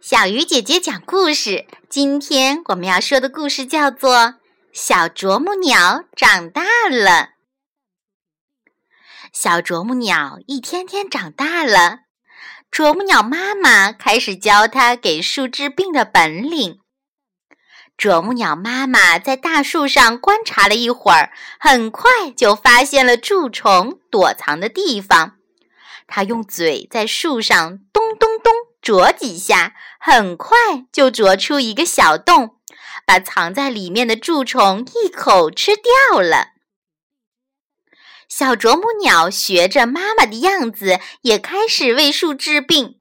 小鱼姐姐讲故事。今天我们要说的故事叫做《小啄木鸟长大了》。小啄木鸟一天天长大了，啄木鸟妈妈开始教它给树治病的本领。啄木鸟妈妈在大树上观察了一会儿，很快就发现了蛀虫躲藏的地方。它用嘴在树上。啄几下，很快就啄出一个小洞，把藏在里面的蛀虫一口吃掉了。小啄木鸟学着妈妈的样子，也开始为树治病。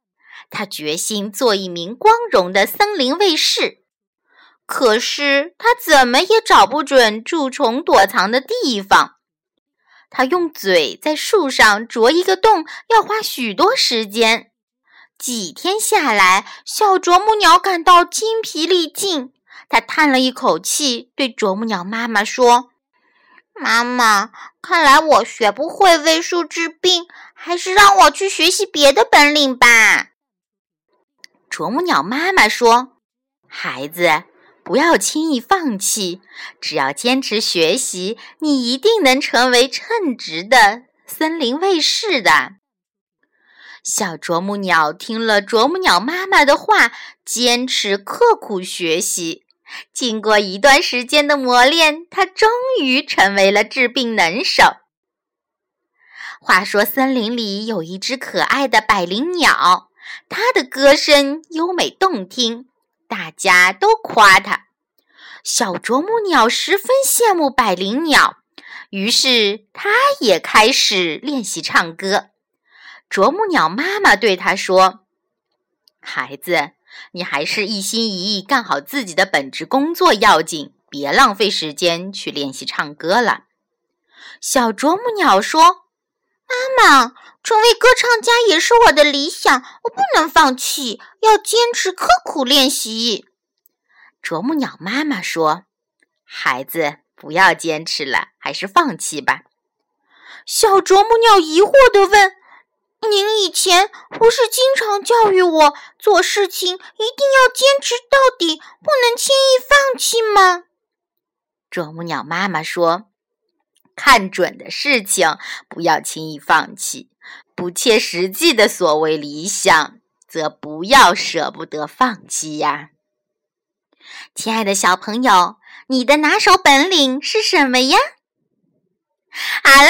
它决心做一名光荣的森林卫士。可是，它怎么也找不准蛀虫躲藏的地方。它用嘴在树上啄一个洞，要花许多时间。几天下来，小啄木鸟感到筋疲力尽。它叹了一口气，对啄木鸟妈妈说：“妈妈，看来我学不会为树治病，还是让我去学习别的本领吧。”啄木鸟妈妈说：“孩子，不要轻易放弃，只要坚持学习，你一定能成为称职的森林卫士的。”小啄木鸟听了啄木鸟妈妈的话，坚持刻苦学习。经过一段时间的磨练，它终于成为了治病能手。话说，森林里有一只可爱的百灵鸟，它的歌声优美动听，大家都夸它。小啄木鸟十分羡慕百灵鸟，于是它也开始练习唱歌。啄木鸟妈妈对他说：“孩子，你还是一心一意干好自己的本职工作要紧，别浪费时间去练习唱歌了。”小啄木鸟说：“妈妈，成为歌唱家也是我的理想，我不能放弃，要坚持刻苦练习。”啄木鸟妈妈说：“孩子，不要坚持了，还是放弃吧。”小啄木鸟疑惑地问。您以前不是经常教育我做事情一定要坚持到底，不能轻易放弃吗？啄木鸟妈妈说：“看准的事情不要轻易放弃，不切实际的所谓理想则不要舍不得放弃呀。”亲爱的小朋友，你的拿手本领是什么呀？好了，